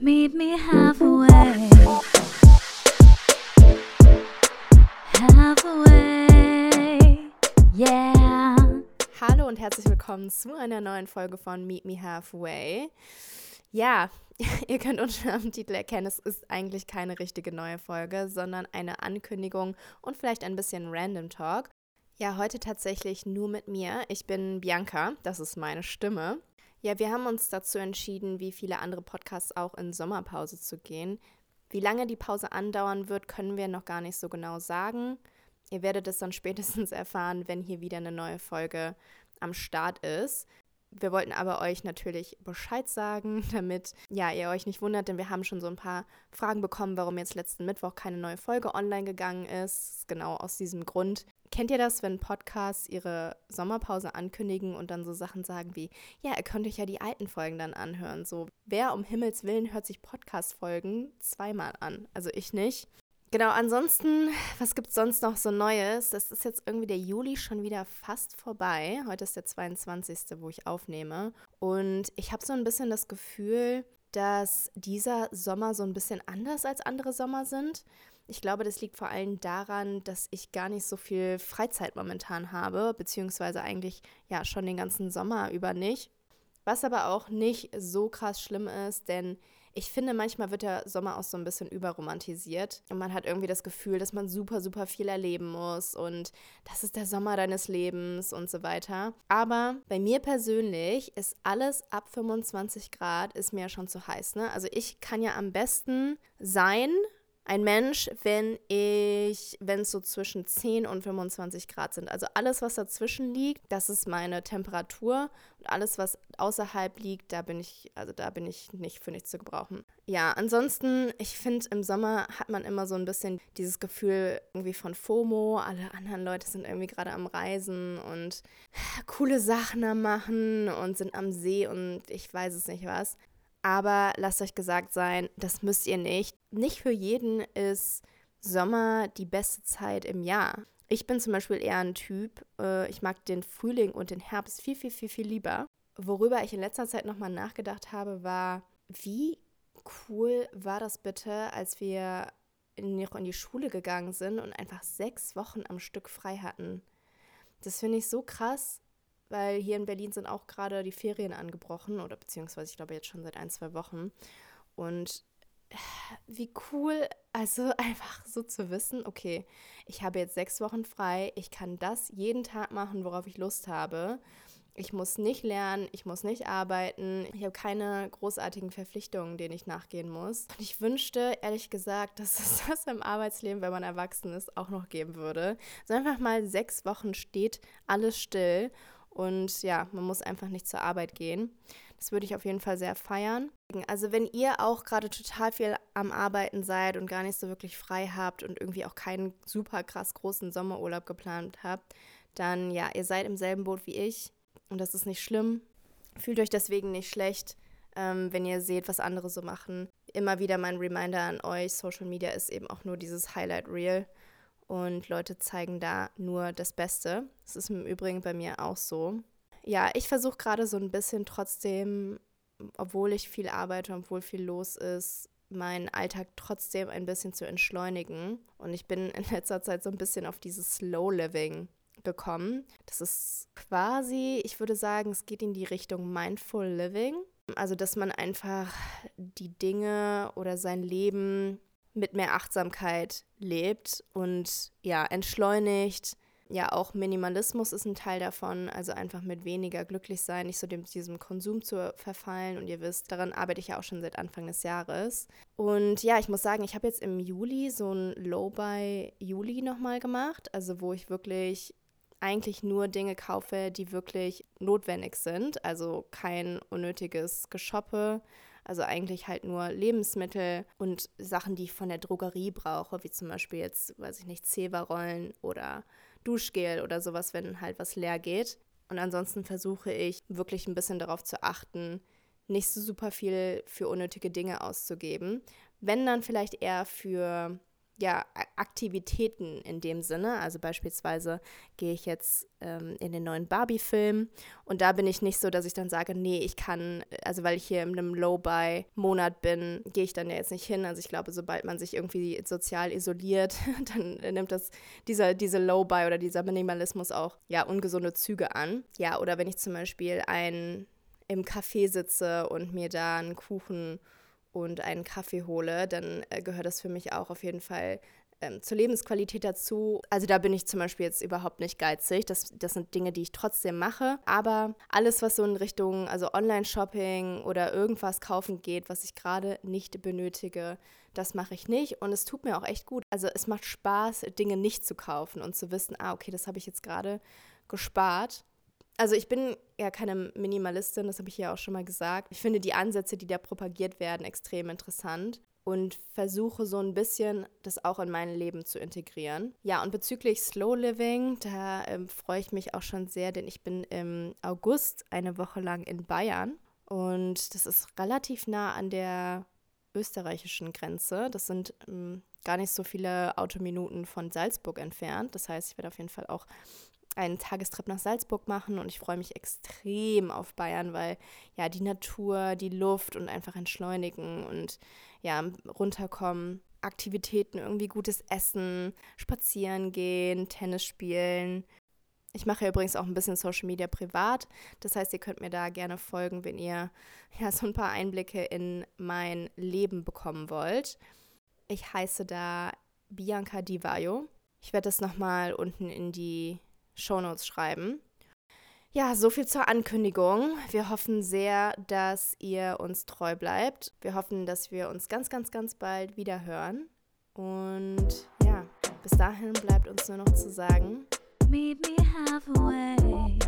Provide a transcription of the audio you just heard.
Meet me halfway. Halfway. Yeah. Hallo und herzlich willkommen zu einer neuen Folge von Meet Me Halfway. Ja, ihr könnt uns schon am Titel erkennen, es ist eigentlich keine richtige neue Folge, sondern eine Ankündigung und vielleicht ein bisschen Random Talk. Ja, heute tatsächlich nur mit mir. Ich bin Bianca, das ist meine Stimme. Ja, wir haben uns dazu entschieden, wie viele andere Podcasts auch in Sommerpause zu gehen. Wie lange die Pause andauern wird, können wir noch gar nicht so genau sagen. Ihr werdet es dann spätestens erfahren, wenn hier wieder eine neue Folge am Start ist. Wir wollten aber euch natürlich Bescheid sagen, damit ja, ihr euch nicht wundert, denn wir haben schon so ein paar Fragen bekommen, warum jetzt letzten Mittwoch keine neue Folge online gegangen ist. Genau aus diesem Grund. Kennt ihr das, wenn Podcasts ihre Sommerpause ankündigen und dann so Sachen sagen wie, ja, ihr könnt euch ja die alten Folgen dann anhören. So, wer um Himmels Willen hört sich Podcast-Folgen zweimal an? Also ich nicht. Genau, ansonsten, was gibt es sonst noch so Neues? Das ist jetzt irgendwie der Juli schon wieder fast vorbei. Heute ist der 22., wo ich aufnehme. Und ich habe so ein bisschen das Gefühl, dass dieser Sommer so ein bisschen anders als andere Sommer sind. Ich glaube, das liegt vor allem daran, dass ich gar nicht so viel Freizeit momentan habe, beziehungsweise eigentlich ja schon den ganzen Sommer über nicht. Was aber auch nicht so krass schlimm ist, denn ich finde, manchmal wird der Sommer auch so ein bisschen überromantisiert und man hat irgendwie das Gefühl, dass man super, super viel erleben muss und das ist der Sommer deines Lebens und so weiter. Aber bei mir persönlich ist alles ab 25 Grad ist mir schon zu heiß. Ne? Also ich kann ja am besten sein, ein Mensch, wenn ich, wenn es so zwischen 10 und 25 Grad sind. Also alles, was dazwischen liegt, das ist meine Temperatur. Und alles, was außerhalb liegt, da bin ich, also da bin ich nicht für nichts zu gebrauchen. Ja, ansonsten, ich finde, im Sommer hat man immer so ein bisschen dieses Gefühl irgendwie von FOMO. Alle anderen Leute sind irgendwie gerade am Reisen und coole Sachen am Machen und sind am See und ich weiß es nicht was. Aber lasst euch gesagt sein, das müsst ihr nicht. Nicht für jeden ist Sommer die beste Zeit im Jahr. Ich bin zum Beispiel eher ein Typ, äh, ich mag den Frühling und den Herbst viel, viel, viel, viel lieber. Worüber ich in letzter Zeit nochmal nachgedacht habe, war, wie cool war das bitte, als wir noch in die Schule gegangen sind und einfach sechs Wochen am Stück frei hatten. Das finde ich so krass, weil hier in Berlin sind auch gerade die Ferien angebrochen oder beziehungsweise ich glaube jetzt schon seit ein, zwei Wochen. Und äh, wie cool, also einfach so zu wissen, okay, ich habe jetzt sechs Wochen frei, ich kann das jeden Tag machen, worauf ich Lust habe. Ich muss nicht lernen, ich muss nicht arbeiten, ich habe keine großartigen Verpflichtungen, denen ich nachgehen muss. Und ich wünschte, ehrlich gesagt, dass es das im Arbeitsleben, wenn man erwachsen ist, auch noch geben würde. So einfach mal sechs Wochen steht alles still und ja, man muss einfach nicht zur Arbeit gehen. Das würde ich auf jeden Fall sehr feiern. Also wenn ihr auch gerade total viel am Arbeiten seid und gar nicht so wirklich frei habt und irgendwie auch keinen super krass großen Sommerurlaub geplant habt, dann ja, ihr seid im selben Boot wie ich und das ist nicht schlimm. Fühlt euch deswegen nicht schlecht, ähm, wenn ihr seht, was andere so machen. Immer wieder mein Reminder an euch, Social Media ist eben auch nur dieses Highlight Reel und Leute zeigen da nur das Beste. Das ist im Übrigen bei mir auch so. Ja, ich versuche gerade so ein bisschen trotzdem, obwohl ich viel arbeite, obwohl viel los ist, meinen Alltag trotzdem ein bisschen zu entschleunigen. Und ich bin in letzter Zeit so ein bisschen auf dieses Slow Living gekommen. Das ist quasi, ich würde sagen, es geht in die Richtung Mindful Living. Also, dass man einfach die Dinge oder sein Leben mit mehr Achtsamkeit lebt und ja, entschleunigt. Ja, auch Minimalismus ist ein Teil davon, also einfach mit weniger glücklich sein, nicht so dem, diesem Konsum zu verfallen. Und ihr wisst, daran arbeite ich ja auch schon seit Anfang des Jahres. Und ja, ich muss sagen, ich habe jetzt im Juli so ein Low-Buy Juli nochmal gemacht, also wo ich wirklich eigentlich nur Dinge kaufe, die wirklich notwendig sind, also kein unnötiges Geshoppe also eigentlich halt nur Lebensmittel und Sachen, die ich von der Drogerie brauche, wie zum Beispiel jetzt, weiß ich nicht, Zewa-Rollen oder Duschgel oder sowas, wenn halt was leer geht. Und ansonsten versuche ich wirklich ein bisschen darauf zu achten, nicht so super viel für unnötige Dinge auszugeben. Wenn dann vielleicht eher für ja, Aktivitäten in dem Sinne. Also beispielsweise gehe ich jetzt ähm, in den neuen Barbie-Film und da bin ich nicht so, dass ich dann sage, nee, ich kann, also weil ich hier in einem Low-Buy-Monat bin, gehe ich dann ja jetzt nicht hin. Also ich glaube, sobald man sich irgendwie sozial isoliert, dann nimmt das dieser, diese Low-Buy oder dieser Minimalismus auch ja ungesunde Züge an. Ja, oder wenn ich zum Beispiel ein im Café sitze und mir da einen Kuchen und einen Kaffee hole, dann äh, gehört das für mich auch auf jeden Fall ähm, zur Lebensqualität dazu. Also da bin ich zum Beispiel jetzt überhaupt nicht geizig. Das, das sind Dinge, die ich trotzdem mache. Aber alles, was so in Richtung, also Online-Shopping oder irgendwas kaufen geht, was ich gerade nicht benötige, das mache ich nicht. Und es tut mir auch echt gut. Also es macht Spaß, Dinge nicht zu kaufen und zu wissen, ah, okay, das habe ich jetzt gerade gespart also ich bin ja keine Minimalistin, das habe ich ja auch schon mal gesagt. Ich finde die Ansätze, die da propagiert werden, extrem interessant und versuche so ein bisschen das auch in mein Leben zu integrieren. Ja, und bezüglich Slow Living, da ähm, freue ich mich auch schon sehr, denn ich bin im August eine Woche lang in Bayern und das ist relativ nah an der österreichischen Grenze. Das sind ähm, gar nicht so viele Autominuten von Salzburg entfernt. Das heißt, ich werde auf jeden Fall auch einen Tagestrip nach Salzburg machen und ich freue mich extrem auf Bayern, weil ja die Natur, die Luft und einfach entschleunigen und ja runterkommen, Aktivitäten, irgendwie gutes Essen, spazieren gehen, Tennis spielen. Ich mache übrigens auch ein bisschen Social Media privat. Das heißt, ihr könnt mir da gerne folgen, wenn ihr ja so ein paar Einblicke in mein Leben bekommen wollt. Ich heiße da Bianca Divayo. Ich werde das nochmal unten in die Shownotes schreiben. Ja, so viel zur Ankündigung. Wir hoffen sehr, dass ihr uns treu bleibt. Wir hoffen, dass wir uns ganz, ganz, ganz bald wieder hören. Und ja, bis dahin bleibt uns nur noch zu sagen. Meet me halfway.